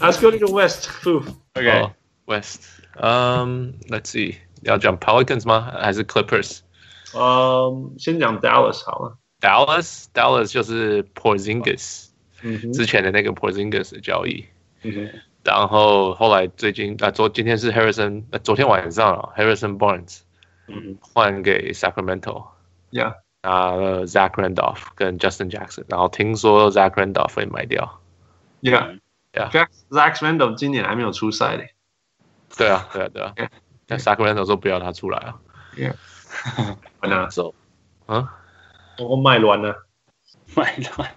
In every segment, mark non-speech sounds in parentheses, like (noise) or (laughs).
Let's go to the West. Okay, oh, West. Um, let's see. 要讲 Pelicans 吗？还是 Clippers？嗯，先讲 Dallas 好了。Dallas，Dallas 就是 Porzingis，嗯，之前的那个 Porzingis 的交易。嗯，然后后来最近啊，昨今天是 Harrison，昨天晚上啊，Harrison Barnes，嗯，换给 Sacramento，Yeah，拿了 Zach Randolph 跟 Justin Jackson，然后听说 Zach Randolph 会卖掉 ，Yeah，Yeah，Zach Randolph 今年还没有出赛嘞。对啊，对啊，对啊。但 Sacramento 说不要他出来啊。Yeah，完了，走，啊，我卖卵了，卖卵。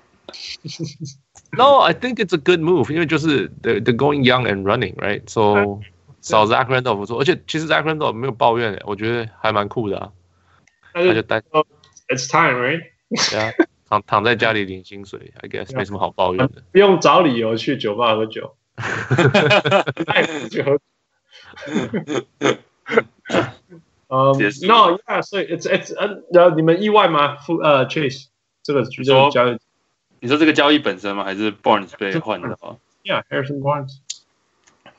No, I think it's a good move，因为就是 the the going young and running，right？So 少 Zach Randolph 不错，而且其实 Zach Randolph 没有抱怨，我觉得还蛮酷的啊。他就待，It's time，right？对啊，躺躺在家里领薪水，I guess 没什么好抱怨的。不用找理由去酒吧喝酒。爱喝酒。嗯，No，Yeah，所以 It's It's 呃，然后你们意外吗？呃，Chase 这个这个交易。你说这个交易本身吗？还是 Barnes 被换的话？Yeah，Harrison Barnes。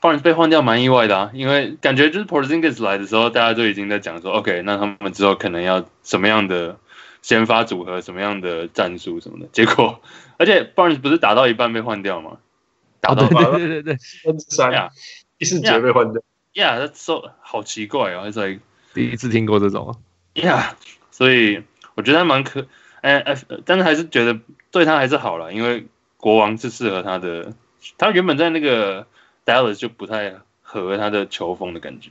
Barnes 被换掉蛮意外的啊，因为感觉就是 Porzingis 来的时候，大家就已经在讲说，OK，那他们之后可能要什么样的先发组合，什么样的战术什么的。结果，(laughs) 而且 Barnes 不是打到一半被换掉吗？打到一半，对对对，分之三呀，第四节被换掉。Yeah，that's so 好奇怪哦，It's like (laughs) 第一次听过这种。Yeah，所以我觉得还蛮可。哎哎，但是还是觉得对他还是好了，因为国王是适合他的。他原本在那个 Dallas 就不太合他的球风的感觉。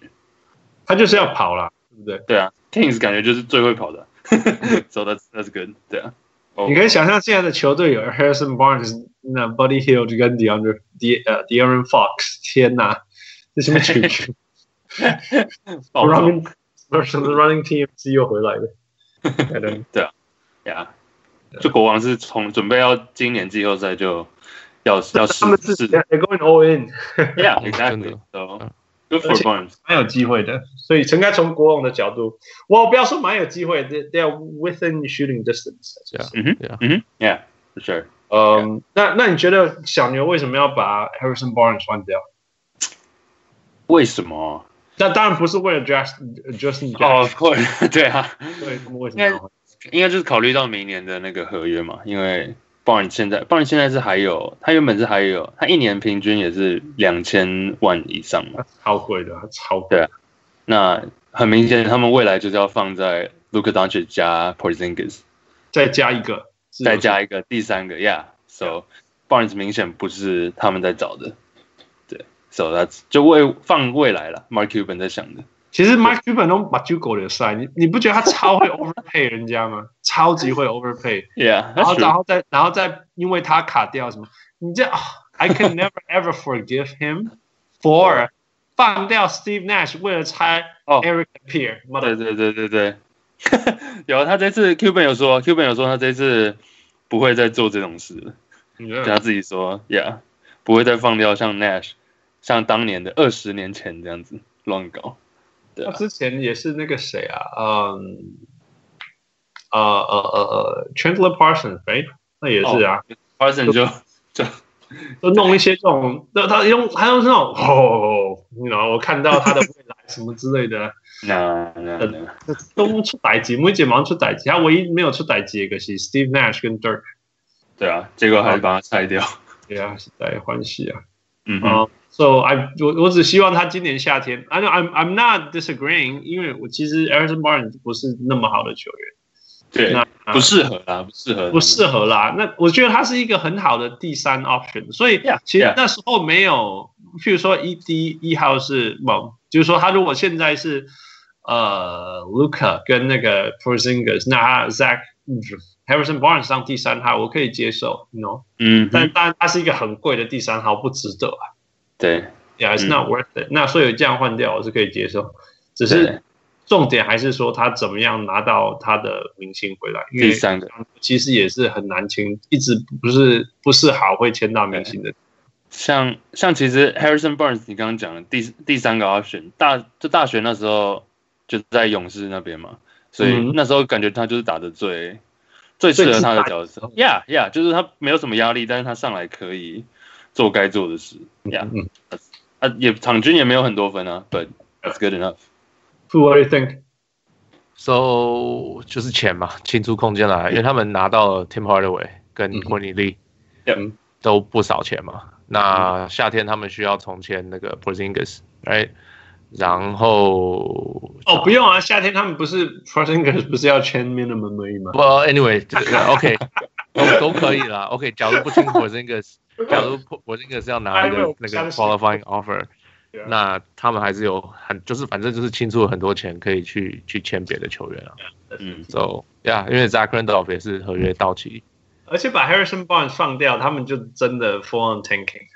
他就是要跑了，对不对？对啊，Kings 感觉就是最会跑的。So that's that's good。对啊，你可以想象现在的球队有 Harrison Barnes、那 Buddy Hield 跟 DeAndre De 呃 De'Aaron Fox，天哪，这什么群群？Running Running Team 是又回来了。对啊。呀，就国王是从准备要今年季后赛就要要试试，They're going all in。Yeah，exactly。 (laughs) For Barnes，蛮有机会的。所以，应该从国王的角度，我不要说蛮有机会，They are within shooting distance。嗯哼，嗯哼，Yeah，for sure。嗯，那那你觉得小牛为什么要把 Harrison Barnes 换掉？为什么？那当然不是为了 Justin Justin。哦，会，对啊，对，为什么？应该就是考虑到明年的那个合约嘛，因为 Barnes 现在 Barnes 现在是还有，他原本是还有，他一年平均也是两千万以上嘛，超贵的，超贵。对啊，那很明显，他们未来就是要放在 Luka Doncic 加 Porzingis，再加一个，再加一个第三个，Yeah，So Barnes 明显不是他们在找的，对，So that's 就为放未来了，Mark Cuban 在想的。其实 Mark Cuban 都把 Jugo 的赛，你你不觉得他超会 overpay 人家吗？超级会 overpay，Yeah，然后然后再然后再因为他卡掉什么，你这、oh,，I can never ever forgive him for 放掉 Steve Nash 为了拆 Eric Appier。对对对对对，有他这次 Cuban 有说，Cuban 有说他这次不会再做这种事了，Yeah. 他自己说，Yeah，不会再放掉像 Nash，像当年的二十年前这样子乱搞。他、啊、之前也是那个谁啊，嗯，呃呃呃呃，Chandler Parsons，哎，那也是啊、oh,，Parsons 就就就弄一些这种，那他用他用这种，哦，你知道，我看到他的未来什么之类的，那那那都出歹机，每节忙出歹机，他唯一没有出歹机一个是 Steve Nash 跟 Dirk，对啊，结果还是把他拆掉，对啊，是在欢喜啊，嗯哼。So I 我我只希望他今年夏天，I know I'm I'm not disagreeing，因为我其实 Harrison Barnes 不是那么好的球员，对，那不适合啦，不适合，不适合啦。那我觉得他是一个很好的第三 option，所以其实那时候没有，譬如说一第一号是，某，就是说他如果现在是呃 Luca 跟那个 Porzingis，那他 Zach Harrison Barnes 上第三号我可以接受，you know，嗯，但当然他是一个很贵的第三号，不值得啊。对，Yeah，it's not worth it。那所以这样换掉我是可以接受，只是重点还是说他怎么样拿到他的明星回来。第三个其实也是很难签，一直不是不是好会签到明星的。像像其实 Harrison Barnes 你刚刚讲的第第三个 option，大就大学那时候就在勇士那边嘛，所以那时候感觉他就是打的最、嗯、最适合他的角色。Yeah，Yeah，就是他没有什么压力，但是他上来可以做该做的事。Yeah，嗯，啊，也场均也没有很多分啊，but that's good enough. Who what do you think? So 就是钱嘛，清出空间来，因为他们拿到了 Tim Hardaway 跟 Courtney Lee，嗯，都不少钱嘛。那夏天他们需要重签那个 Porzingis，right？然后哦，不用啊，夏天他们不是 Porzingis 不是要签 minimum 而已吗？Well anyway，OK，都都可以啦。OK，假如不签 Porzingis，假如 Porzingis 是要拿那个那个 qualifying offer。那他们还是有很，就是反正就是清出了很多钱，可以去去签别的球员啊。嗯，So yeah，因为 Zach Randolph 也是合约到期，而且把 Harrison Barnes 放掉，他们就真的 fall on tanking，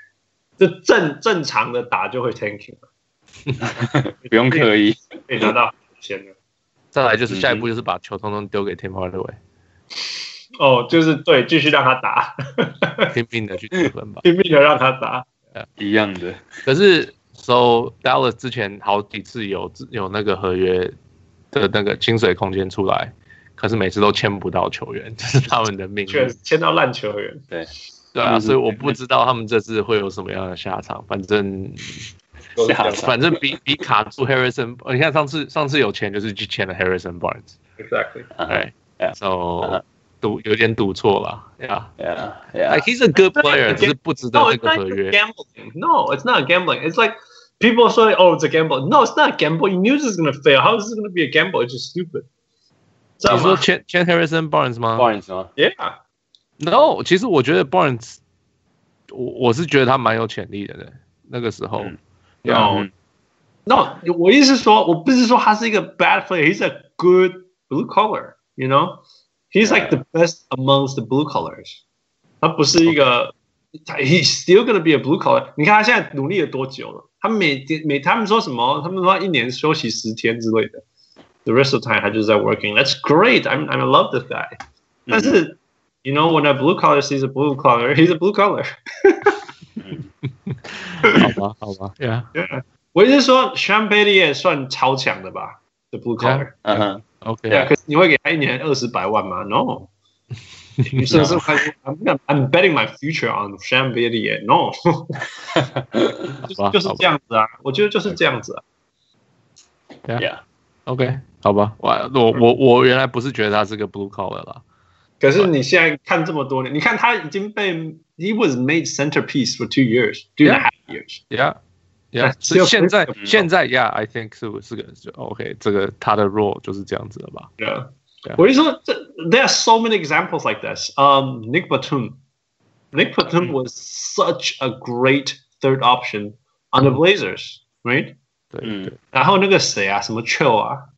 就正正常的打就会 tanking 了，(laughs) 不用刻意可以拿到钱的。再来就是下一步就是把球通通丢给 Tim Hardaway。哦，就是对，继续让他打，(laughs) 拼命的去得分吧，拼命的让他打，一样的。可是。So Dallas 之前好几次有有那个合约的那个薪水空间出来，可是每次都签不到球员，(laughs) 这是他们的命运。签到烂球员，对对啊，所以我不知道他们这次会有什么样的下场。反正下反正比比卡住 Harrison，你看上次上次有钱就是去签了 Harrison Barnes。Exactly。哎，So 赌有点赌错了，Yeah Yeah Yeah。Like he's a good player，只是不值得这个合约。No, it's not gambling. It's like People say, "Oh, it's a gamble." No, it's not a gamble. You knew this was going to fail. How is this going to be a gamble? It's just stupid. 你说 Chet Chet Harrison Barnes 吗？Barnes 吗？Yeah. No，其实我觉得 Barnes，我我是觉得他蛮有潜力的呢。那个时候，No, No，我意思是说，我不是说他是一个 bad player. He's a good blue collar. You know, he's like the best amongst the blue collars. 他不是一个，He's still going to be a blue collar. 你看他现在努力了多久了？他每天每他们说什么？他们说一年休息十天之类的。The rest of the time 他就是在 working. That's great. I'm I love this guy. 但是，you know when a blue collar sees a blue collar, he's a blue collar. 好吧，好吧，Yeah. Yeah. 我意思是说，Sham Bailey (laughs) 算超强的吧？The blue collar. 嗯哼 ，OK. 对啊，可是你会给他一年二十百万吗？No. 你甚至还，I'm I'm betting my future on Sham Bailey. No. 就是这样子啊，我觉得就是这样子啊。Yeah，OK，好吧，我我我我原来不是觉得他是个 blue collar 啦，可是你现在看这么多年，你看他已经被 he was made centerpiece for two years, two and a half years. Yeah，Yeah，现在现在 Yeah，I think 是是个就 OK，这个他的 role 就是这样子的吧？Yeah，我就说这 there are so many examples like this. Um, Nick Batum, Nick Batum was such a great third option on the Blazers, right? 对，然后那个谁啊，什么 Cho 啊，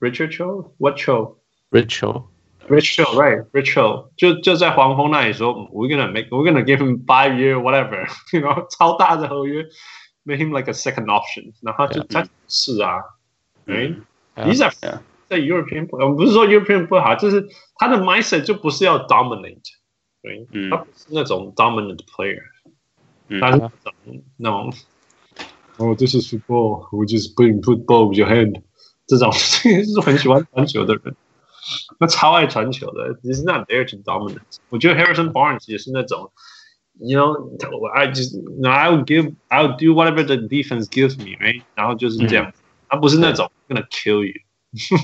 Richard Cho，What Cho？Rich Cho，Rich Cho，right？Rich Cho 就就在黄蜂那里说，We're gonna make，We're gonna give him five year whatever，you know，(laughs) 超大的合约 ，make him like a second option，然后就他是啊，right？These are 在 European，我们不是说 European 不好，就是他的 mindset 就不是要 dominate，对，他不是那种 dominant player，他是那种那种。哦，这是 football，we just put football with your hand。(laughs) 这种是很喜欢传球的人，他超爱传球的。He's not there to dominate。我觉得 Harrison Barnes 也是那种 ，you know，I just，I will give，I will do whatever the defense gives me，right？然后就是这样，他不是那种 gonna kill you，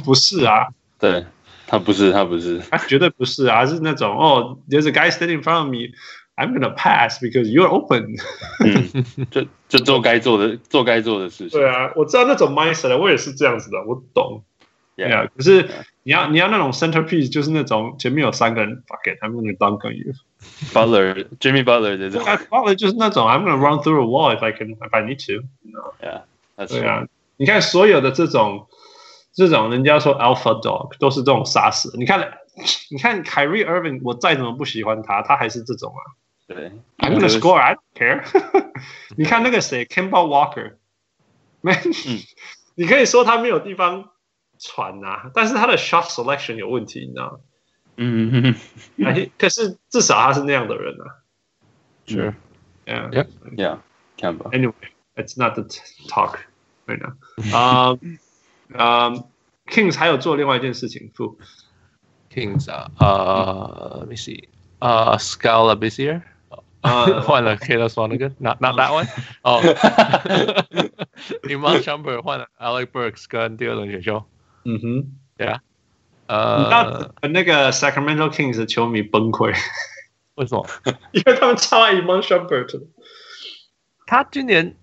不是啊，对，他不是，他不是，他绝对不是啊，是那种哦，there's (laughs) a guy standing in front of me。I'm gonna pass because you're open 嗯。就就做该做的，做该做的事情。对啊，我知道那种 mindset，我也是这样子的，我懂。对啊，可是你要你要那种 centerpiece，就是那种前面有三个人，fuck it，I'm gonna dunk on you。 Butler，Jimmy Butler 这种。Butler 就是那种，I'm gonna run through a wall if I can if I need to。Yeah，对啊，你看所有的这种这种人家说 alpha dog 都是这种杀死。你看，你看 Kyrie Irving，我再怎么不喜欢他，他还是这种啊。对，I'm gonna score. I don't care. (laughs) 你看那个谁，Kemba Walker，man，你可以说他没有地方传啊，但是他的 shot selection 有问题，你知道吗？ 嗯嗯，可是至少他是那样的人啊。Sure. Yeah. Yeah. Kemba. Anyway, it's not the talk right now. (laughs) Um, um, Kings 还有做另外一件事情，Fu。Kings 啊，呃，Let me see. 呃，Skal Labissiere。 啊，换了 Caleb Swanigan，not not that one。哦，(laughs) Iman Shumpert 换了 Alec Burks 跟第二轮选秀。嗯哼，对啊。 呃，那那个 Sacramento Kings 的球迷崩溃，为什么？(laughs) 因为他们超爱 Iman Shumpert。他今年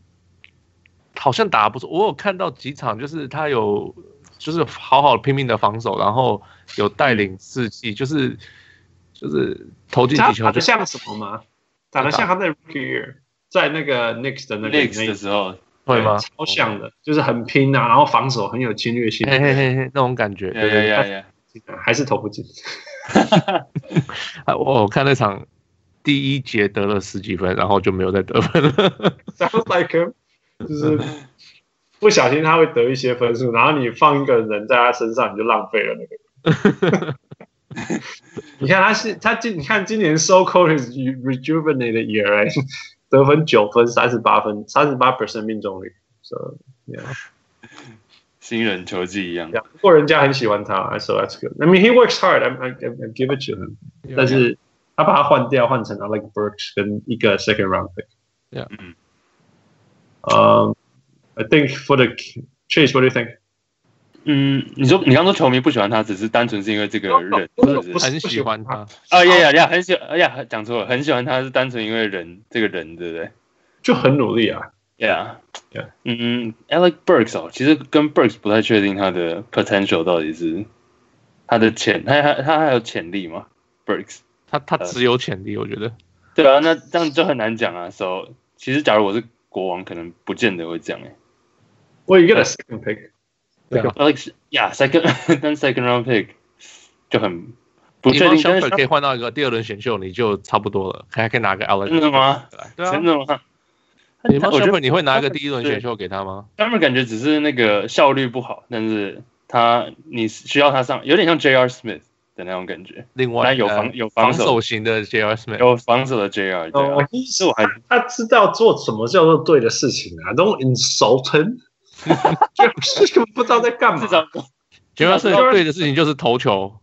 好像打得不错，我有看到几场，就是他有就是好好拼命的防守，然后有带领士气，就是就是投进几球，打得像什么吗？打得像他在 Rookie Year 在那个 Knicks 的那个 Knicks 的时候，会吗？超像的，就是很拼啊，然后防守很有侵略性，嘿嘿嘿嘿，那种感觉，对对对，还是投不进。(laughs) 我看那场。第一节得了十几分，然后就没有再得分了。(laughs) Sounds like 就是不小心他会得一些分数，然后你放一个人在他身上，你就浪费了那个。(laughs) 你看他是他今你看今年 so called rejuvenated year，得分九分，三十八分，三十八 percent 命中率。So yeah，新人球技一样。不过人家很喜欢他，so that's good. I mean he works hard. I I I give it to him. 但是。他把他换掉，换成了 like Burks 跟一个 second round pick。Yeah. 嗯。Um, I think for the Chase, what do you think? 嗯，你说你刚说球迷不喜欢他，只是单纯是因为这个人，不是很喜欢他啊？呀呀呀，很喜哎呀，讲错了，很喜欢他是单纯因为人这个人，对不对？就很努力啊。Yeah. Yeah. 嗯，Alec Burks 哦，其实跟 Burks 不太确定他的 potential 到底是他的潜，他他他还有潜力吗？Burks。他他只有潜力，我觉得。对啊，那这样就很难讲啊。So，其实假如我是国王，可能不见得会这样哎。我一个 second pick，对啊，Alex，呀，second，then second round pick 就很不确定。相反可以换到一个第二轮选秀，你就差不多了，还可以拿个 Alex。真的吗？对啊，真的吗？你我觉得你会拿一个第一轮选秀给他吗？他们感觉只是那个效率不好，但是他你需要他上，有点像 J.R. Smith。的那种感觉，另外有防有防守型的 J.R. Smith，有防守的 J.R. 对啊，是我还他知道做什么叫做对的事情啊，Don't insult him，(laughs) 就是不知道在干嘛。至少 J.R. Smith 对的事情就是投球，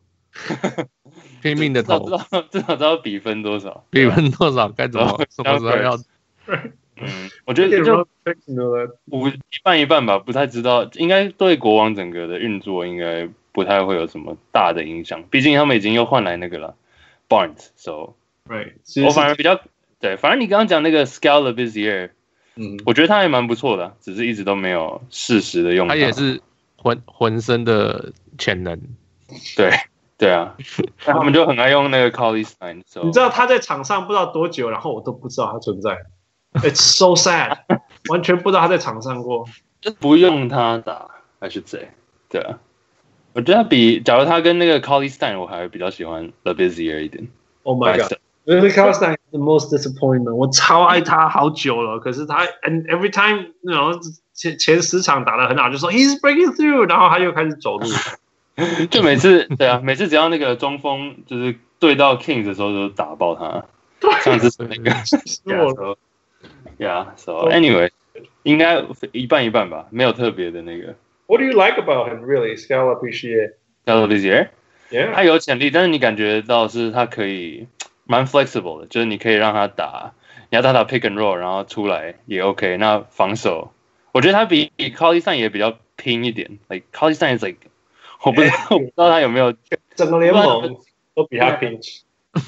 (laughs) 拼命的投，至少至少知道比分多少，比分多少该怎么 (laughs) 什么时候要。嗯，(laughs) 我觉得就五一半一半吧，不太知道，应该对国王整个的运作应该。不太会有什么大的影响，毕竟他们已经又换来那个了，Barnes，so right，，我反而比较对，反正你刚刚讲那个 Skal Labissiere，嗯，我觉得他还蛮不错的，只是一直都没有适时的用他。他也是浑浑身的潜能，对对啊，(laughs) 那他们就很爱用那个 Cauley-Stein，你知道他在场上不知道多久，然后我都不知道他存在，It's so sad，完全不知道他在场上过，就不用他打还是谁，对啊。我觉得他比，假如他跟那个 Cauley-Stein，我还是比较喜欢 Labissiere 一点。Oh my god！因为 Cauley-Stein the most disappointment，我超爱他好久了，可是他 and every time，然后前前十场打得很好，就说 he's breaking through，然后他又开始走路，就每次对啊，每次只要那个中锋就是对到 Kings 的时候就打爆他，上次是那个，Yeah，so anyway，应该一半一半吧，没有特别的那个。What do you like about him, really? Skal Labissiere. Skal Labissiere? Yeah. 他有潜力，但是你感觉到是他可以蛮 flexible 的，就是你可以让他打，你要他打 pick and roll，然后出来也 OK。那防守，我觉得他比 Cauley-Stein 也比较拼一点。Like Cauley-Stein is like，我不知道，我不知道他有没有整个联盟都比他拼。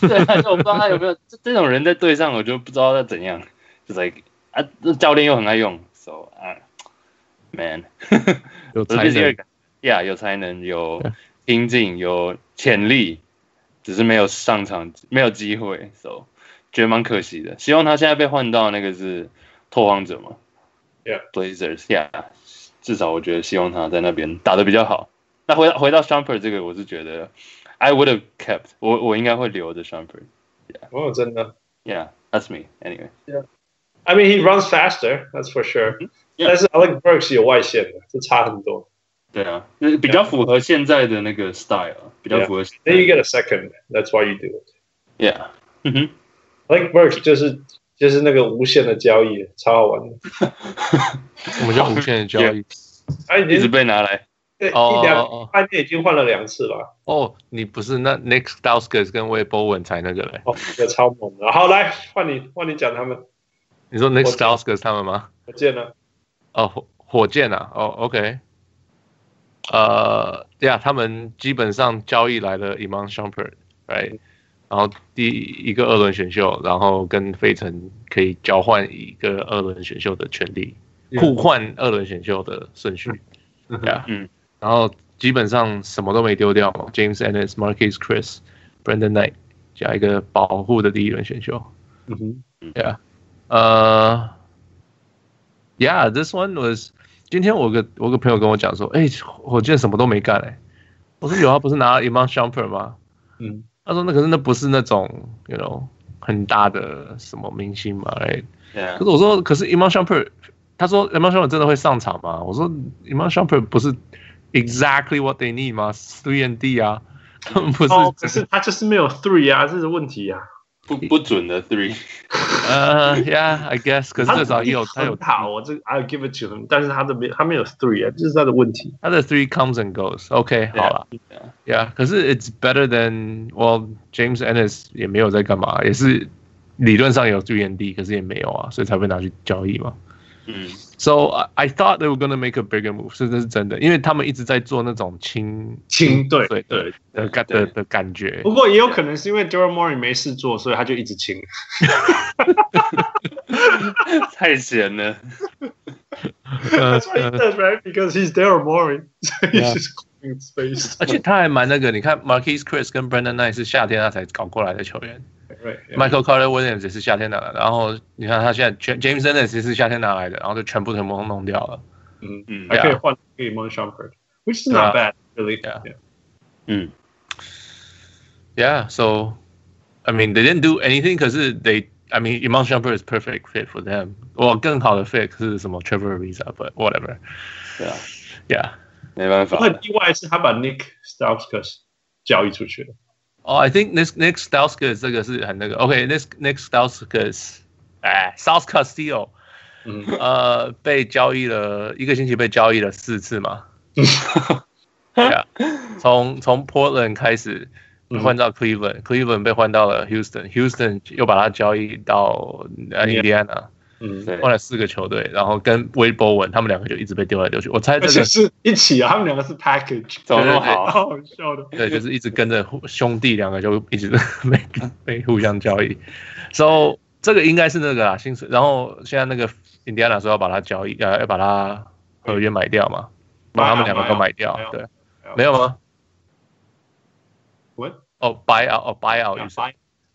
对，但是我不知道他有没有这这种人在队上，我就不知道他怎样。就是 like 啊，教练又很爱用，so 啊。Man，(laughs) 有才能，(laughs) Yeah，有才能，有拼劲，有潜力，只是没有上场，没有机会，So 觉得蛮可惜的。希望他现在被换到那个是拓荒者嘛，Yeah，Blazers，Yeah，至少我觉得希望他在那边打得比较好。那回到回到 Shumpert 这个，我是觉得 I would have kept，我我应该会留着 Shumpert。哦，真的，Yeah，that's me，Anyway。I mean he runs faster, that's for sure. Yeah. 但是 Alec Burks 有外线的，这差很多。对啊，就是比较符合现在的那个 style，、yeah. 比较符合。Then you get a second, that's why you do it. Yeah. 嗯哼，Alec Burks 就是就是那个无限的交易，超好玩的。我们叫无限的交易，他一直被拿来， 对，一两半年已经换了两次了。哦，你不是那 Nick (laughs) (laughs) Stauskas 跟 Wade Bowen 才那个嘞？哦，这个超猛的。好，来换你，换你讲他们。 你说 Nick Stauskas 他们吗？火箭呢？哦，火火箭啊。哦，OK。呃，对啊，他们基本上交易来了 Iman Shumpert，right？然后第一个二轮选秀，然后跟费城可以交换一个二轮选秀的权利，互换二轮选秀的顺序。对啊，嗯。然后基本上什么都没丢掉嘛，James Ennis、Marquese Chriss、Brandon Knight 加一个保护的第一轮选秀。嗯哼，对啊，呃，Yeah，this one was。今天我个我个朋友跟我讲说，哎，火箭什么都没干哎。我说有啊，不是拿了 Iman Shumpert 吗？嗯，他说那可是那不是那种，you know，很大的什么明星嘛，哎。可是我说，可是 Iman Shumpert，他说 Iman Shumpert 真的会上场吗？我说 Iman Shumpert 不是。Exactly what they need 吗？Three and D 啊，不是，可是他就是没有 three (laughs) 啊，这是问题啊， 不不准的 three。呃，Yeah，I guess，可是至少也有他有塔，我这 I'll give it to him，但是他的没他没有 three 啊，这是他的问题。他的 three comes and goes。OK，好了，Yeah，可是 it's better than well James Ennis 也没有在干嘛，也是理论上有 three and D，可是也没有啊，所以才会拿去交易嘛。嗯 ，So I thought they were gonna make a bigger move，是这是真的，因为他们一直在做那种轻轻对对对的感的的感觉。不过也有可能是因为 Daryl Morey 没事做，所以他就一直轻。太闲了。That's (laughs) what (laughs) he does, right? Because he's Daryl Morey, (laughs) so he's just clearing space. 而且他还蛮那个，你看 Marquese Chriss 跟 Brandon Knight 是夏天他才搞过来的球员。 Right, yeah. Michael Carter Williams 也是夏天拿的，然后你看他现在全 James Ennis 也是夏天拿来的，然后就全部全部弄掉了。嗯嗯，还可以换可以 Iman Shumpert，which is not bad really. Yeah. yeah. 嗯，Yeah. So, I mean, they didn't do anything，可是 they, I mean, Iman Shumpert is perfect fit for them。我更好的 fit 是什么 Trevor Ariza，but whatever。对啊，Yeah，没办法。很意外是他把 Nick Stauskas 交易出去了。 哦、oh,，I think Nick Nick Stauskas 这个是很那个，OK，Nick、okay, Nick Stauskas，哎，South Castillo，嗯，呃，被交易了一个星期，被交易了四次嘛，对啊，从从 Portland 开始换到 Cleveland，Cleveland、嗯、被换到了 Houston，Houston 又把他交易到呃 Indiana。嗯，换了四个球队，然后跟 Wade Bowen 他们两个就一直被丢来丢去。我猜这个是一起啊，他们两个是 package，怎么那么好？笑的。对，就是一直跟着兄弟两个就一直被被互相交易。So 这个应该是那个啊薪水。然后现在那个 Indiana 说要把它交易，要要把它合约买掉嘛，把他们两个都买掉。对，没有吗？What？哦，buy out，哦，buy out，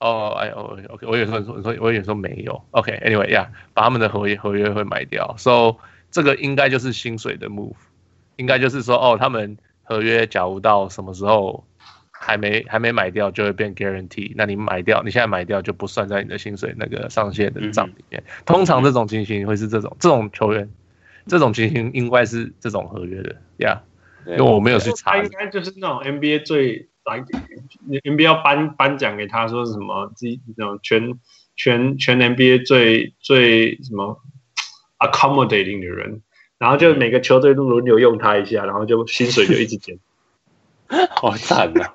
哦，哎哦，OK，我有时候说，我有时候没有，OK，Anyway，呀，把他们的合约合约会买掉，So 这个应该就是薪水的 move，应该就是说，哦，他们合约假如到什么时候还没还没买掉，就会变 guarantee，那你买掉，你现在买掉就不算在你的薪水那个上限的账里面。通常这种情形会是这种，这种球员，这种情形应该是这种合约的，呀，因为我没有去查，他应该就是那种 NBA 最。来，NBA 颁颁奖给他说是什么？这这种全全全 NBA 最最什么 accommodating 的人，然后就每个球队都轮流用他一下，然后就薪水就一直减，(laughs) 好惨呐！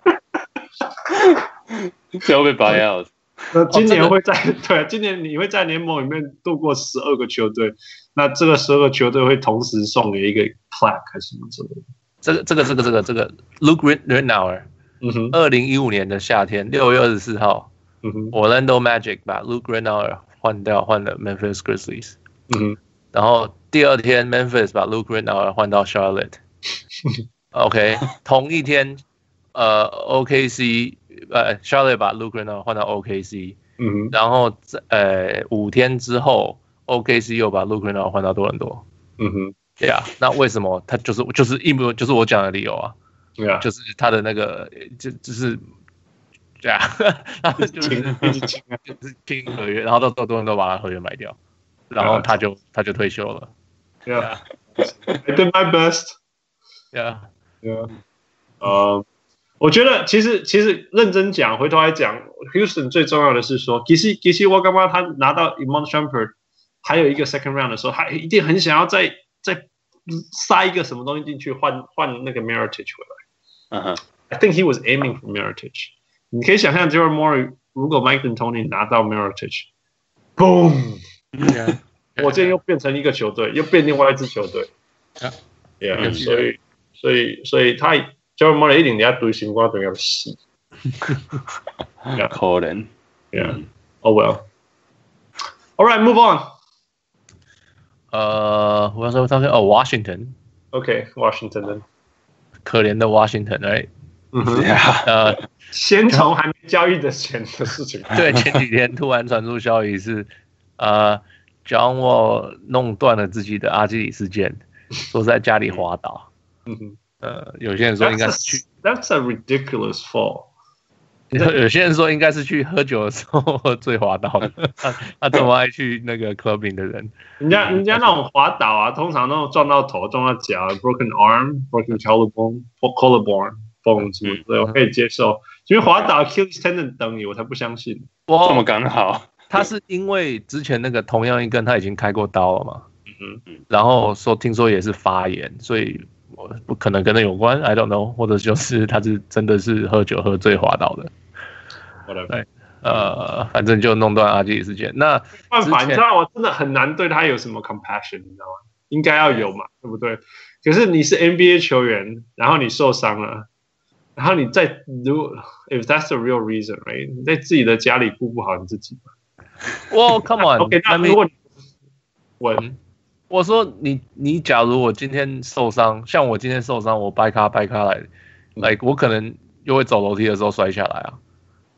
最后被 buy out。那今年会在、哦、对，今年你会在联盟里面度过十二个球队，那这个十二个球队会同时送给一个 plaque 还是什么之类的？这个这个这个这个这个 Luke Ridnour 嗯哼，二零一五年的夏天，六月二十四号，嗯哼，Orlando Magic 把 Luke Ridnour 换掉，换了 Memphis Grizzlies，嗯哼，然后第二天 Memphis 把 Luke Ridnour 换到 Charlotte，OK，、同一天，呃，OKC，呃，Charlotte 把 Luke Ridnour 换到 OKC，嗯哼，然后在呃五天之后，OKC 又把 Luke Ridnour 换到多伦多，嗯哼，对啊，那为什么他就是就是一模就是我讲的理由啊？对啊，就是他的那个，就就是这样，然后就是就是签 (laughs) 合约，然后到到多人都把他合约买掉，然后他就他就退休了。Yeah，I did my best。(laughs) Yeah，Yeah。呃，我觉得其实其实认真讲，回头来讲，Houston 最重要的是说，其实其实我刚刚他拿到 Iman Shumpert 还有一个 second round 的时候，他一定很想要再再。塞一个什么东西进去换换那个 Meritage 回来。嗯哼，I think he was aiming for Mirotic。你可以想象 Daryl Morey 如果 Mike D'Antoni 拿到 Mirotic，boom，火箭又变成一个球队，又变另外一支球队。Yeah，所以所以所以他 Daryl Morey 一定要对新瓜队要死。可能，Yeah，Oh well。All right, move on. 呃，我要说他说哦，Washington。OK，Washington。 可怜的 Washington，哎。嗯哼。呃，先从还没交易的钱的事情。(laughs) 对，前几天突然传出消息是，呃，John Wall 弄断了自己的阿基里斯腱，说在家里滑倒。嗯哼。呃，有些人说应该是去。That's a ridiculous fall. 有些人说应该是去喝酒的时候喝醉滑倒的，他 (laughs) 他这么爱去那个 clubbing 的人，人家人家那种滑倒啊，通常都撞到头、撞到脚，broken arm、broken collarbone、collarbone bones，对，我可以接受。因为滑倒 Achilles tendon 等你，我才不相信。哇，这么刚好？他是因为之前那个同样一根他已经开过刀了嘛？嗯嗯，然后说听说也是发炎，所以。我不可能跟那有关，I don't know，或者就是他是真的是喝酒喝醉滑倒的。对，呃，反正就弄断阿基里斯腱。那办法，你知道我真的很难对他有什么 compassion，你知道吗？应该要有嘛，对不对？可是你是 NBA 球员，然后你受伤了，然后你在如 if that's the real reason，right？你在自己的家里顾不好你自己吗？哇，Come on，OK，(laughs) 那如果我。我说你你假如我今天受伤，像我今天受伤，我掰卡掰卡来，来我可能又会走楼梯的时候摔下来啊，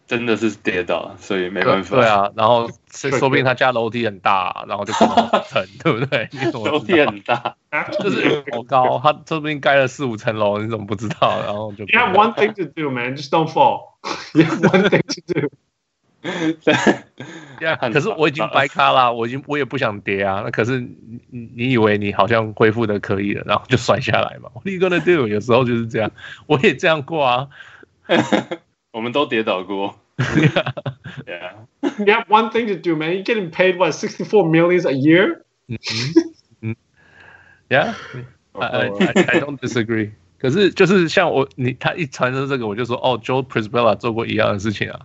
真的是跌倒，所以没办法。对啊，然后 (laughs) 说不定他家楼梯很大，然后就疼，对不对？(laughs) 楼梯很大，(laughs) 就是好高，他说不定盖了四五层楼，你怎么不知道？然后就。You have one thing to do, man. Just don't fall. You have one thing to do. 对，呀，可是我已经白卡了，我已经我也不想跌啊。那可是你你以为你好像恢复的可以了，然后就摔下来嘛？What are you gonna do？有时候就是这样，我也这样过啊。我们都跌倒过。Yeah. You have one thing to do, man. You're getting paid what sixty four millions a year? 嗯嗯。Yeah. I I don't disagree. 可是就是像我你他一传出这个，我就说哦，Joe Prisbilla 做过一样的事情啊。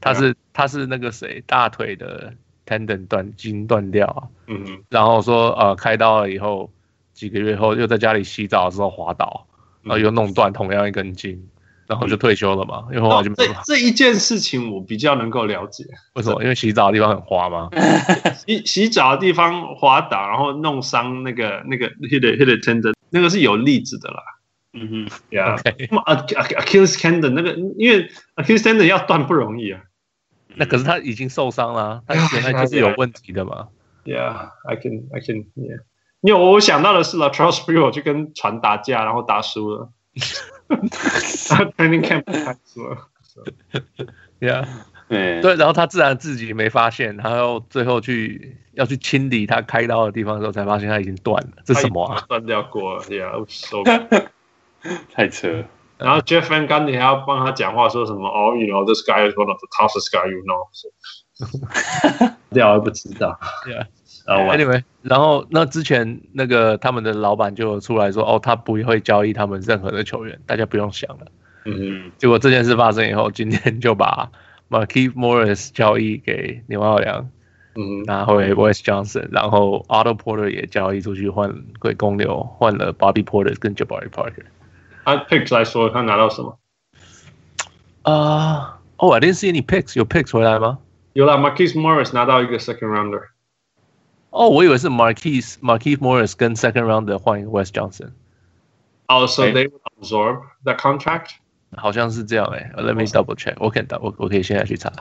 他是他是那个谁，大腿的 tendon 断筋断掉啊，嗯嗯，然后说呃开刀了以后几个月后又在家里洗澡的时候滑倒，然后又弄断同样一根筋，然后就退休了嘛，因为后来就没这这一件事情我比较能够了解，为什么？因为洗澡的地方很滑吗？(laughs) 洗洗澡的地方滑倒，然后弄伤那个那个 hit hit the tendon，那个是有例子的啦。嗯哼，Yeah，Achilles tendon 那个因为 Achilles tendon 要断不容易啊。那可是他已经受伤了，他原来就是有问题的嘛。Yeah, I can, I can, yeah. 因为我想到的是了，Charles Brewer 去跟船打架，然后打输了。(laughs) Training camp 打输了。Yeah，对，然后他自然自己没发现，然后最后去要去清理他开刀的地方的时候，才发现他已经断了。这是什么啊？断掉过了，Yeah，so (laughs) 太扯。然后 Jeff Van Gundy 还要帮他讲话，说什么哦，you know this guy is one of the toughest guy you know。这我不知道。Yeah. Anyway，然后那之前那个他们的老板就出来说，哦，他不会交易他们任何的球员，大家不用想了。嗯嗯。结果这件事发生以后，今天就把 Markieff Morris 交易给牛奥良，嗯，拿回 Wes Johnson，然后 Otto Porter 也交易出去换给公牛，换了 Bobby Porter 跟 Jabari Parker。按 picks 来说，他拿到什么？啊，哦，I didn't see any picks，有 picks 回来吗？有啦，Marquise Morris 拿到一个 second rounder。哦，我以为是 Marquise Marquise Morris 跟 second rounder 换一个 Wes Johnson。哦，so they absorb that contract？好像是这样诶。Let me double check。我可以我我可以现在去查。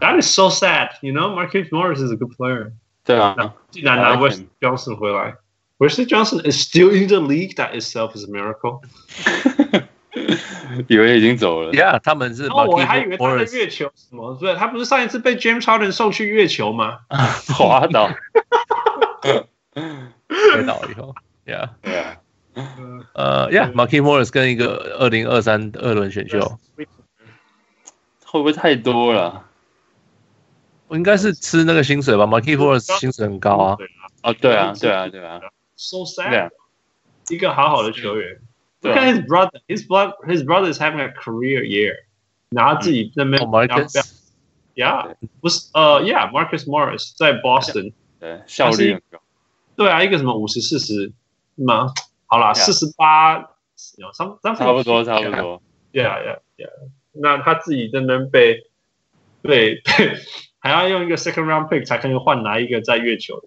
That is so sad. You know, Marquise Morris is a good player. 对啊，既然拿 Wes Johnson 回来。 Wesley Johnson is still in the league. That itself is a miracle. (laughs) 以为已经走了。Yeah，他们是。哦，我还以为他在月球什么？对，他不是上一次被 James Harden 送去月球吗？滑倒。摔倒以后，Yeah，呃，Yeah，Markieff Morris 跟一个二零二三二轮选秀，会不会太多了？我应该是吃那个薪水吧。Markieff Morris 薪水很高啊。哦，对啊，对啊，对啊。 So sad. 一个好好的球员。Look at his brother, his brother, his brother is having a career year。然后自己那边，Marcus，Yeah，不是呃，Yeah，Marcus Morris 在 Boston，对，效率很高。对啊，一个什么五十四十嘛，好啦，四十八，有差差不多差不多。Yeah，Yeah，Yeah。那他自己在那边被被被，还要用一个 second round pick 才可以换来一个在月球的。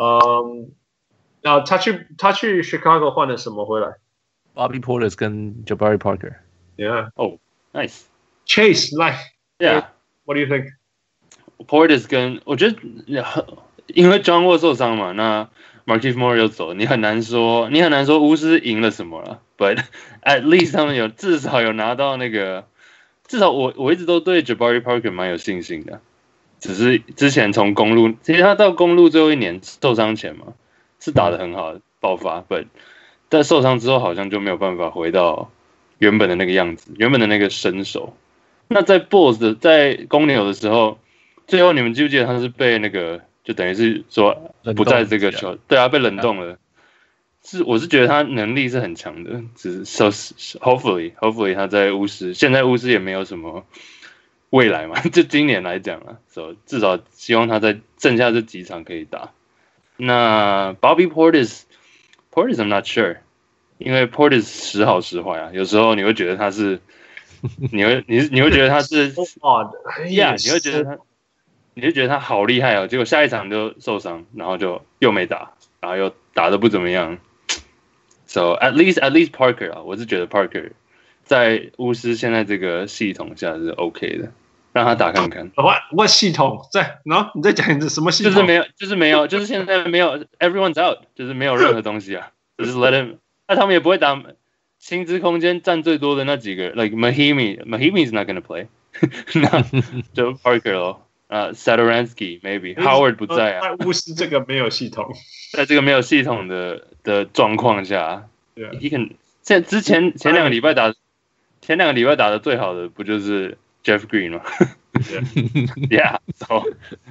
嗯，然后他去他去 Chicago 换了什么回来？Bobby Portis 跟 Jabari Parker。Yeah. Oh, nice. Chase, like, yeah. What do you think? Portis 跟我觉得，因为 John Wall 受伤嘛，那 Markieff Morris 又走，你很难说，你很难说巫师赢了什么了。But at least 他们有至少有拿到那个，至少我我一直都对 Jabari Parker 蛮有信心的，只是之前从公路，其实他到公路最后一年受伤前嘛，是打得很好的爆发，But 但受伤之后好像就没有办法回到原本的那个样子，原本的那个身手。那在 BOSS 的在公牛的时候，最后你们记不记得他是被那个就等于是说不在这个球，对啊，被冷冻了。是，我是觉得他能力是很强的，只是 so hopefully hopefully 他在巫师，现在巫师也没有什么未来嘛，(laughs) 就今年来讲啊，so 至少希望他在剩下这几场可以打。那 Bobby Portis Portis I'm not sure，因为 Portis 时好时坏啊，有时候你会觉得他是，(laughs) 你会你你会觉得他是 (laughs) yeah 你会觉得他，你会觉得他好厉害哦，结果下一场就受伤，然后就又没打，然后又打的不怎么样。So at least at least Parker 啊，我是觉得 Parker 在巫师现在这个系统下是 OK 的，让他打看看。What what 系统在？然后你再讲一次什么系统？就是没有，就是没有，就是现在没有，everyone's out，就是没有任何东西啊，(laughs) 就是 let him。那他们也不会打薪资空间占最多的那几个，like Mahinmi，Mahinmi is not gonna play，(laughs) 那 (laughs) 就 Parker 咯。啊 Satoransky maybe Howard 不在啊。巫师这个没有系统，在这个没有系统的的状况下，对啊，你看，现之前前两个礼拜打，前两个礼拜打的最好的不就是 Jeff Green 吗？Yeah，(laughs)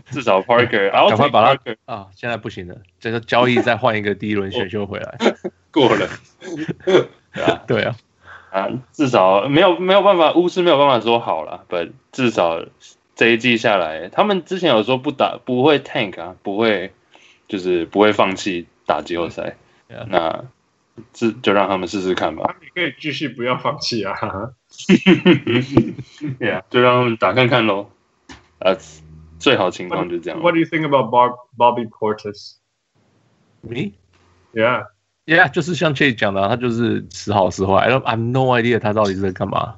至少 Parker，赶快把他啊，现在不行了，这个交易再换一个第一轮选秀回来，过了，(laughs) 对啊，对啊，啊，至少没有没有办法，巫师没有办法说好了，But 至少。这一季下来，他们之前有说不打不会 tank 啊，不会就是不会放弃打季后赛。Yeah. 那这就让他们试试看吧。你可以继续不要放弃啊。对啊，就让他们打看看喽。呃，最好情况就这样。What do you think about Bob Bobby Portis? Me? Yeah, yeah，就是像 Chase 讲的，他就是时好时坏。I don't, I have no idea 他到底是在干嘛。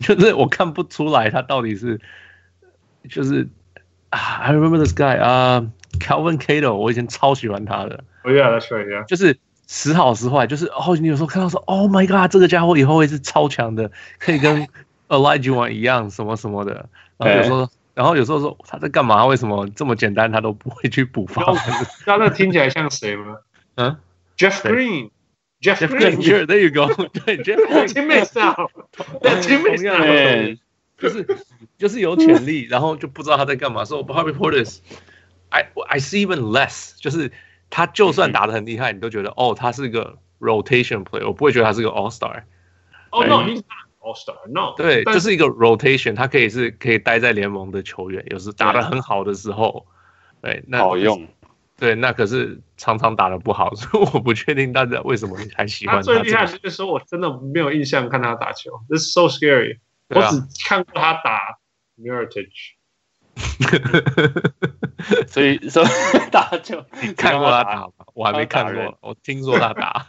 就是我看不出来他到底是，就是啊，I remember this guy 啊、uh,，Calvin Cato，我以前超喜欢他的。Oh yeah, that's right, yeah. 就是时好时坏，就是哦，你有时候看到说，Oh my god，这个家伙以后会是超强的，可以跟 Olajuwon 一样什么什么的。然后有时候，然后有时候说他在干嘛？为什么这么简单他都不会去补发？那那听起来像谁吗？嗯，Jeff Green。Jeff Green，There you go。对，Jeff，teammates now，teammates now，就是就是有潜力，然后就不知道他在干嘛。So Bobby Portis，I I see even less，就是他就算打得很厉害，你都觉得哦，他是个 rotation player，我不会觉得他是个 All Star。Oh no，he's not All Star，no。对，这是一个 rotation，他可以是可以待在联盟的球员，有时打得很好的时候，对，那好用。对，那可是常常打得不好，(laughs) 所以我不确定大家为什么还喜欢他。他最厉害的时候，我真的没有印象看他打球，This is so scary。我只看过他打 Mirotic。(laughs) 所以说打球，你看过他打吗？我还没看过，我听说他打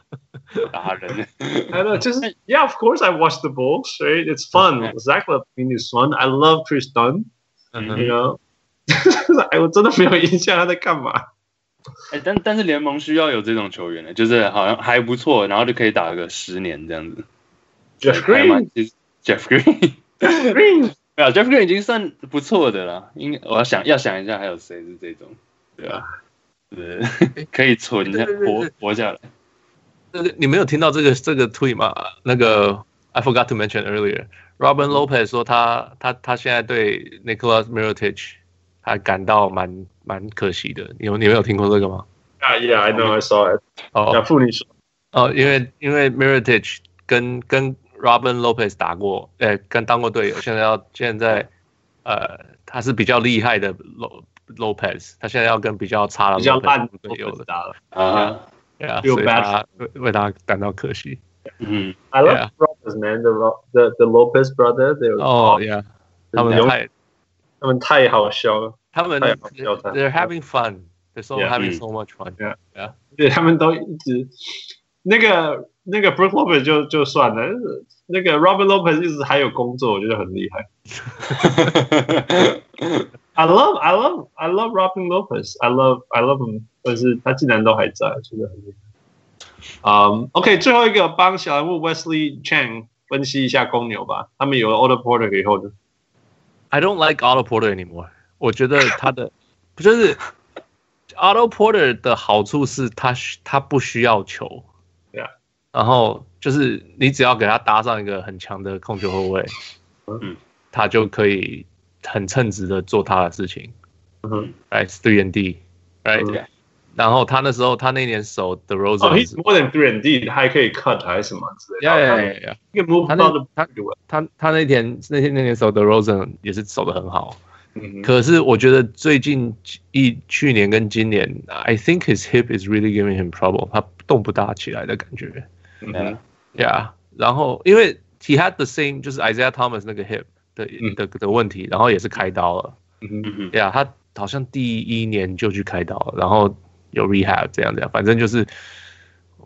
打人。I know，就是 Yeah，of course I watched the Bulls. Right? It's fun. Zach Levine is fun. I love Chris Dunn. You know，哎，我真的没有印象他在干嘛。哎，但但是联盟需要有这种球员呢，就是好像还不错，然后就可以打个十年这样子。Jeff Green，Jeff Green，Jeff Green，没有，Jeff Green 已经算不错的了。应该我要想要想一下，还有谁是这种？对啊，对，可以存下活活下来。你没有听到这个这个 tweet 吗？那个 I forgot to mention earlier，Robin Lopez 说他他他现在对 Nicholas Mirotic 还感到蛮蛮可惜的。你有你没有听过这个吗？啊、uh,，Yeah，I know, I saw it。哦，要付你说。哦，因为因为 Mirotic 跟跟 Robin Lopez 打过，呃，跟当过队友，现在要现在呃，他是比较厉害的 Lo Lopez，他现在要跟比较差的比较烂的队友的打了啊。Yeah, 所以他为他感到可惜。嗯，I love brothers, man. The the the Lopez brother, they oh yeah，他们太他们太好笑了。他们 they're having fun. They're so having so much fun. Yeah, yeah. 对，他们都一直那个那个 Brook Lopez 就就算了，那个 Robin Lopez 一直还有工作，我觉得很厉害。I love I love I love Robin Lopez. I love I love him. 但是他竟然都还在，觉得很厉害。嗯，OK，最后一个帮小人物 Wesley Chang 分析一下公牛吧。他们有了 Otto Porter 以后呢？I don't like Otto Porter anymore。我觉得他的不就是 Otto Porter 的好处是他他不需要球。然后就是你只要给他搭上一个很强的控球后卫，嗯，他就可以很称职的做他的事情。嗯哼，来 three and D，right。然后他那时候，他那年守 DeRozan，哦，he's more than three and D，他还可以 cut 还是什么之类的。Yeah yeah yeah yeah。他那他他他那天那天那年守 The Rosen 也是守的很好。嗯。可是我觉得最近一去年跟今年，I think his hip is really giving him trouble，他动不大起来的感觉。嗯。Yeah，然后因为 he had the same 就是 Isaiah Thomas 那个 hip 的的的问题，然后也是开刀了。嗯嗯。Yeah，他好像第一年就去开刀了，然后。有 rehab 这样这样，反正就是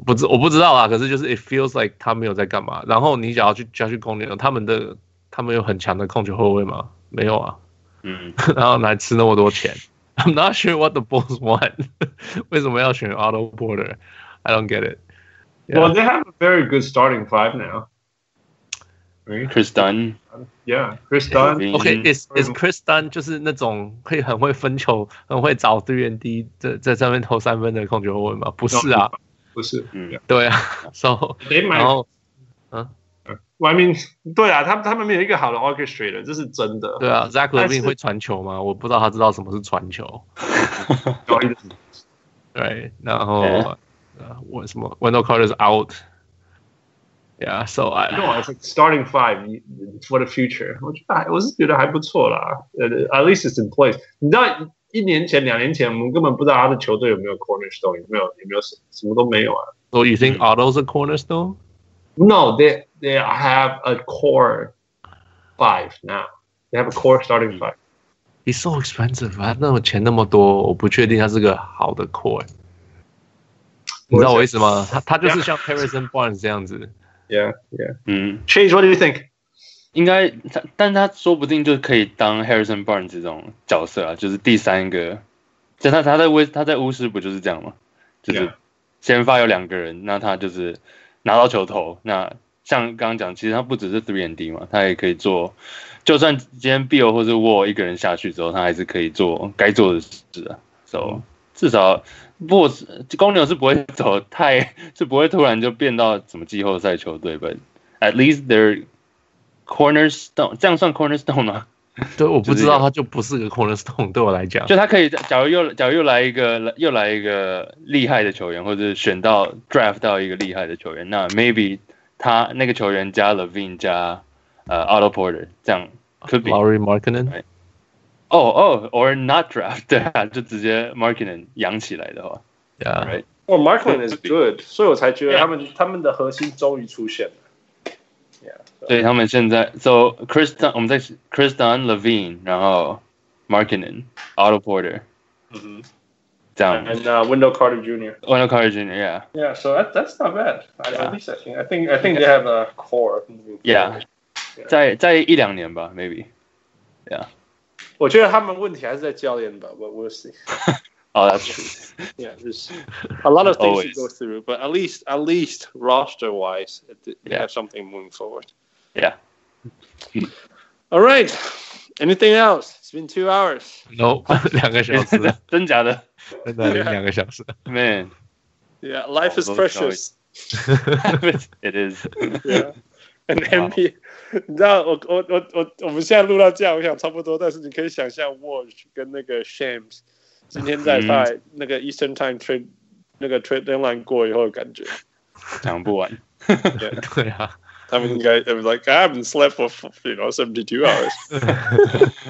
不知我不知道啊。可是就是 it feels like 他没有在干嘛。然后你想要去要去公牛，他们的他们有很强的控球后卫吗？没有啊。嗯。(laughs) 然后来吃那么多钱，I'm not sure what the Bulls want。(laughs) 为什么要选 Otto Porter？I don't get it。Well, they have a very good starting five now. Chris Dunn, yeah, Chris Dunn. Okay, is is Chris Dunn 就是那种会很会分球、很会找队员低在在上面投三分的控球后卫吗？不是啊，不是，嗯，对啊，So，然后，嗯，I mean，对啊，他他们没有一个好的 orchestrator，这是真的。对啊，Zach LaVine 会传球吗？我不知道他知道什么是传球。对，然后 (laughs) 呃，我什么 Wendell Carter's out。Yeah, so I no, it's like starting five for the future. 我觉得我是觉得还不错啦。呃，at least it's in place。你知道一年前、两年前，我们根本不知道他的球队有没有 cornerstone，有没有有没有什什么都没有啊。So you think Otto's a cornerstone? No, they they have a core five now. They have a core starting five. He's so expensive 啊，那么钱那么多，我不确定他是个好的 core。 你知道我意思吗？他他就是像 Harrison Barnes 这样子。Yeah, yeah. 嗯，Change. What do you think? 应该他，但他说不定就可以当 Harrison Barnes 这种角色啊，就是第三个。就他他在威他在巫师不就是这样吗？就是先发有两个人，那他就是拿到球投。那像刚刚讲，其实他不只是 three and D 嘛，他也可以做。就算今天 Bill 或者 Wall 一个人下去之后，他还是可以做该做的事啊。So 至少。，boss，公牛是不会走太，是不会突然就变到什么季后赛球队，but at least they're cornerstone，这样算 cornerstone 吗？对，我不知道，他就不是个 cornerstone，对我来讲，就他可以，假如又，假如又来一个，又来一个厉害的球员，或者选到 draft 到一个厉害的球员，那 maybe 他那个球员加 Levine 加呃 Otto Porter，这样 could be Lauri Markkanen。哦哦，or not draft，对啊，就直接 (laughs) Markkanen 养起来的话，Yeah，right，哦，Markkanen is good，所以我才觉得他们他们的核心终于出现了，Yeah，所以他们现在，So Chris Dunn，我们在 Chris Dunn LaVine，然后 Markkanen，Otto Porter，嗯哼，这样，and Wendell Carter Jr.，Wendell Carter Jr.，Yeah，Yeah，so that that's not bad，at least I think I think I think they have a core，Yeah，在在一两年吧，maybe，Yeah。 我觉得他们问题还是在教练吧，我我 see。 (laughs) Oh, that's true. yeah, there's a lot of things Always. to go through, but at least at least roster wise, we yeah. have something moving forward. Yeah. (laughs) All right. Anything else? It's been two hours. No, (laughs) 两个小时。真假的？真的两个小时。Man. Yeah, life is precious. it is. Yeah. And NBA，你知道我我我我我们现在录到这样，我想差不多，但是你可以想象 Watch 跟那个 Shams 今天在在那个 Eastern Time trade 那个 trade deadline 过以后的感觉，讲不完。对对啊，他们应该 it was like I haven't slept for you know seventy two hours。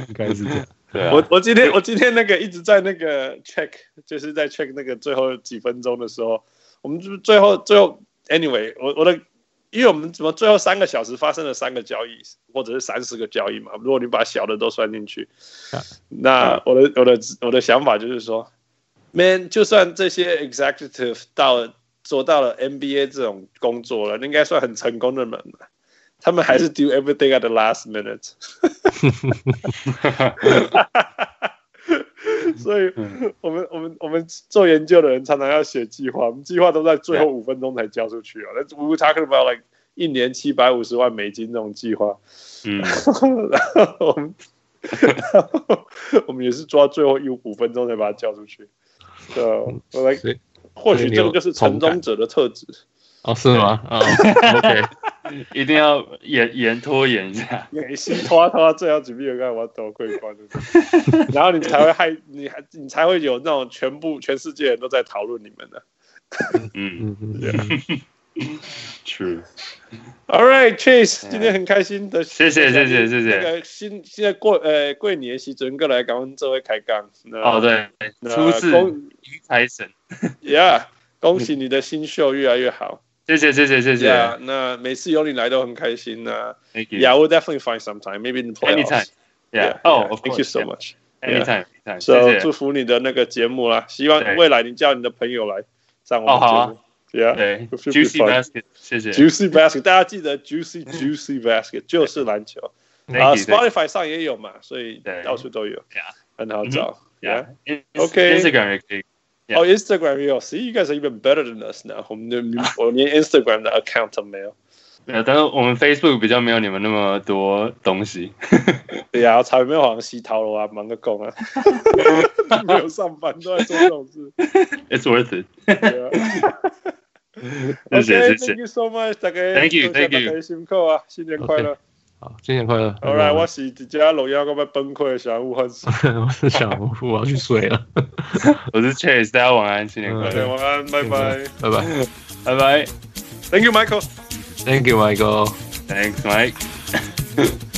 应该是这样。对啊我我今天我今天那个一直在那个 check，就是在 check 那个最后几分钟的时候，我们就最后最后 anyway，我我的。因为我们怎么最后三个小时发生了三个交易，或者是三十个交易嘛？如果你把小的都算进去，那我的我的我的想法就是说，Man，就算这些 executive 到了做到了 NBA 这种工作了，应该算很成功的人了，他们还是 do everything at the last minute。所以我们我们我们做研究的人常常要写计划，我们计划都在最后五分钟才交出去啊。那 we were talking about like 一年七百五十万美金这种计划，嗯，(laughs) 然后我们后我们也是抓最后一五分钟才把它交出去。对，我来，或许这个就是成功者的特质。哦，是吗？啊、哦、，OK，(laughs) 一定要延延拖延一下，演戏拖拖最后准备有个我都可以关注，(laughs) 然后你才会害你还你才会有那种全部全世界人都在讨论你们的。嗯嗯，(laughs) True。All right, Chase，今天很开心的，谢谢谢谢谢谢。那个新现在过呃过年时阵过来跟这位开杠。哦对，初次迎财神。Yeah，恭喜你的新秀越来越好。谢谢谢谢谢谢。Yeah, 那每次有你来都很开心呢。Thank you. Yeah, we'll definitely find some time, maybe in the playoffs. Anytime. Yeah. Oh, thank you so much. Anytime. So 祝福你的那个节目啦，希望未来你叫你的朋友来上我们节目。Yeah. Juicy Basket，谢谢。Juicy Basket，大家记得 Juicy Juicy Basket 就是篮球。啊，Spotify 上也有嘛，所以到处都有。Yeah. 很好找。Yeah. Okay. Instagram 也可以。哦、oh,，Instagram 也有，See you guys are even better than us now。(laughs) 我们的我连 Instagram 的 account 都没有。没有，但是我们 Facebook 比较没有你们那么多东西。对呀、啊，才没有好像洗头了啊，忙个工啊，没有上班都在做这种事。It's worth (laughs) (laughs) it。谢谢谢谢。Thank you so much，大家。Thank you，Thank you。辛苦啊，新年快乐。 好，新年快乐。好啦，我是直接录音，我要崩溃，小吴还是？我是小吴，我要去睡了。(laughs) 我是 Chase，大家晚安，新年快乐，晚安，拜拜，拜拜，拜拜。Thank you, Michael. Thank you, Michael. Thanks, Mike.